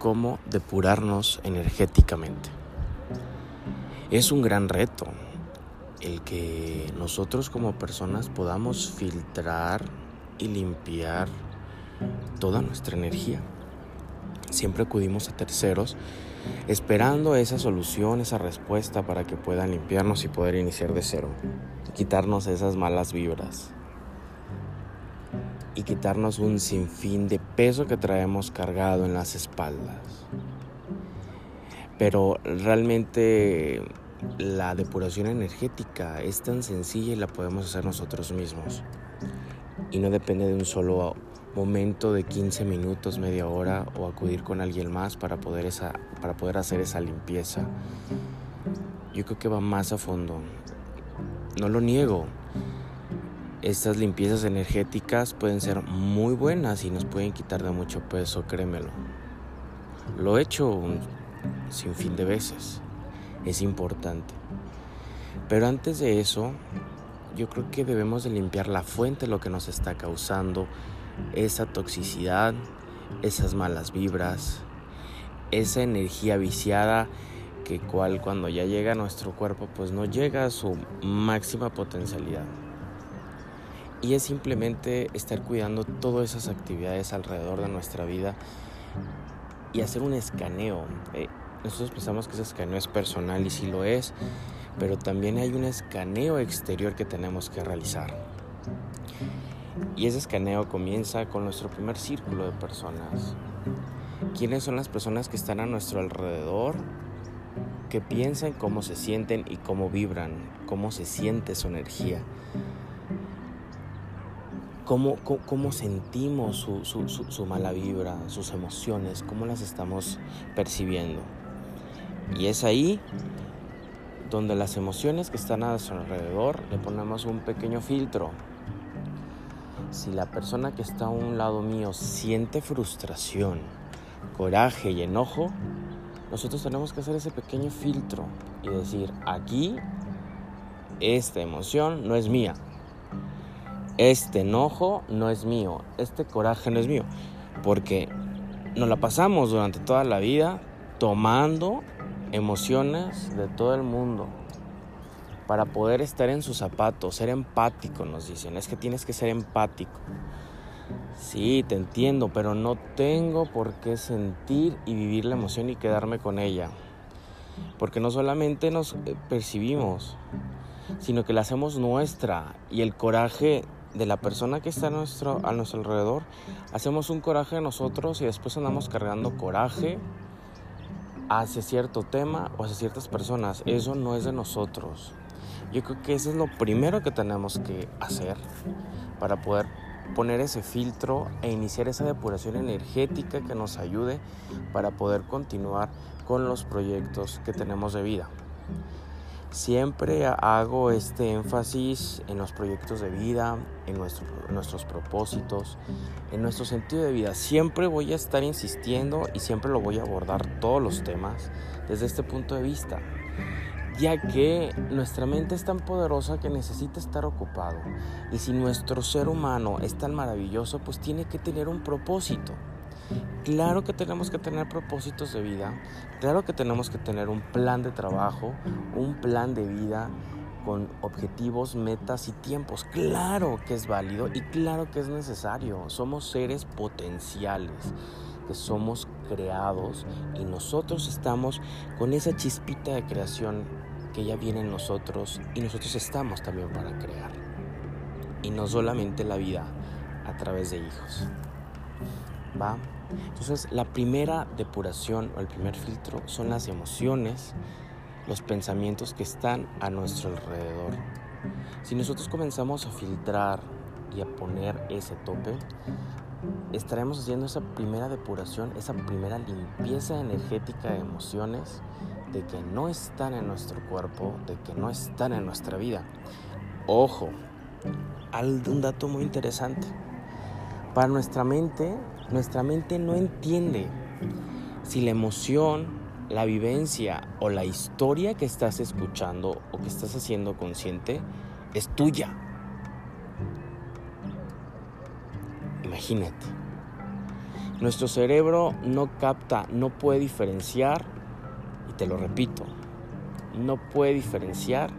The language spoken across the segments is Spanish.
cómo depurarnos energéticamente. Es un gran reto el que nosotros como personas podamos filtrar y limpiar toda nuestra energía. Siempre acudimos a terceros esperando esa solución, esa respuesta para que puedan limpiarnos y poder iniciar de cero, quitarnos esas malas vibras y quitarnos un sinfín de peso que traemos cargado en las espaldas. Pero realmente la depuración energética es tan sencilla y la podemos hacer nosotros mismos. Y no depende de un solo momento de 15 minutos, media hora o acudir con alguien más para poder, esa, para poder hacer esa limpieza. Yo creo que va más a fondo. No lo niego. Estas limpiezas energéticas pueden ser muy buenas y nos pueden quitar de mucho peso, créemelo. Lo he hecho un sinfín de veces. Es importante. Pero antes de eso, yo creo que debemos de limpiar la fuente, lo que nos está causando esa toxicidad, esas malas vibras, esa energía viciada que cual cuando ya llega a nuestro cuerpo pues no llega a su máxima potencialidad. Y es simplemente estar cuidando todas esas actividades alrededor de nuestra vida y hacer un escaneo. Eh, nosotros pensamos que ese escaneo es personal y sí lo es, pero también hay un escaneo exterior que tenemos que realizar. Y ese escaneo comienza con nuestro primer círculo de personas. ¿Quiénes son las personas que están a nuestro alrededor? Que piensan cómo se sienten y cómo vibran, cómo se siente su energía. Cómo, cómo, sentimos su, su, su mala vibra, sus emociones, cómo las estamos percibiendo. Y es ahí donde las emociones que están a nuestro alrededor le ponemos un pequeño filtro. Si la persona que está a un lado mío siente frustración, coraje y enojo, nosotros tenemos que hacer ese pequeño filtro y decir, aquí esta emoción no es mía, este enojo no es mío, este coraje no es mío, porque nos la pasamos durante toda la vida tomando emociones de todo el mundo para poder estar en sus zapatos, ser empático, nos dicen, es que tienes que ser empático. Sí, te entiendo, pero no tengo por qué sentir y vivir la emoción y quedarme con ella. Porque no solamente nos eh, percibimos, sino que la hacemos nuestra y el coraje de la persona que está a nuestro, a nuestro alrededor, hacemos un coraje de nosotros y después andamos cargando coraje hacia cierto tema o hacia ciertas personas. Eso no es de nosotros. Yo creo que eso es lo primero que tenemos que hacer para poder poner ese filtro e iniciar esa depuración energética que nos ayude para poder continuar con los proyectos que tenemos de vida. Siempre hago este énfasis en los proyectos de vida, en, nuestros propósitos, en nuestro sentido de vida. Siempre voy a estar insistiendo y siempre lo voy a abordar todos los temas desde este punto de vista, ya que nuestra mente es tan poderosa que necesita estar ocupado. Y si nuestro ser humano es tan maravilloso, pues tiene que tener un propósito. Claro que tenemos que tener propósitos de vida, claro que tenemos que tener un plan de trabajo, un plan de vida con objetivos, metas y tiempos. Claro que es válido y claro que es necesario. Somos seres potenciales, que somos creados y nosotros estamos con esa chispita de creación que ya viene en nosotros y nosotros estamos también para crear. Y no solamente la vida a través de hijos. ¿Va? Entonces, la primera depuración o el primer filtro son las emociones, los pensamientos que están a nuestro alrededor. Si nosotros comenzamos a filtrar y a poner ese tope, estaremos haciendo esa primera depuración, esa primera limpieza energética de emociones de que no están en nuestro cuerpo, de que no están en nuestra vida. Ojo, un dato muy interesante. Para nuestra mente, nuestra mente no entiende si la emoción, la vivencia o la historia que estás escuchando o que estás haciendo consciente es tuya. Imagínate. Nuestro cerebro no capta, no puede diferenciar, y te lo repito, no puede diferenciar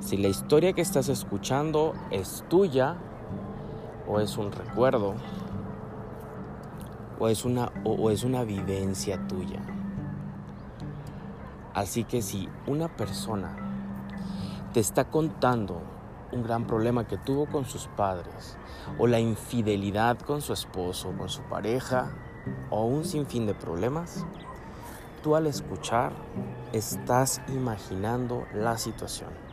si la historia que estás escuchando es tuya o es un recuerdo o es una, o, es una vivencia tuya. Así que si una persona te está contando un gran problema que tuvo con sus padres, o la infidelidad con su esposo, con su pareja, o un sinfín de problemas, tú al escuchar estás imaginando la situación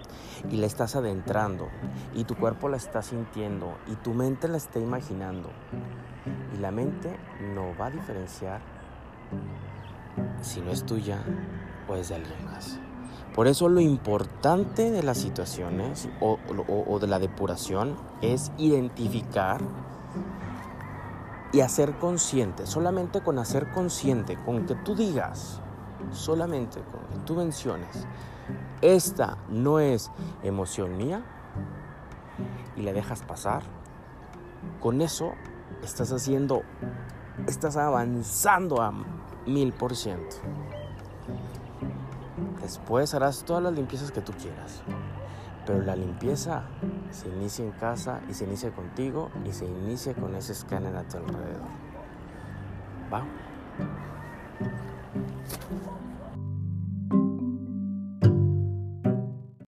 y la estás adentrando y tu cuerpo la está sintiendo y tu mente la está imaginando y la mente no va a diferenciar si no es tuya o es de alguien más. Por eso lo importante de las situaciones o, de la depuración es identificar y hacer consciente. Solamente con hacer consciente, con que tú digas, solamente con que tú menciones, esta no es emoción mía y la dejas pasar, con eso estás haciendo, estás avanzando a mil por ciento. Después harás todas las limpiezas que tú quieras. Pero la limpieza se inicia en casa y se inicia contigo y se inicia con ese escáner a tu alrededor. ¿Va?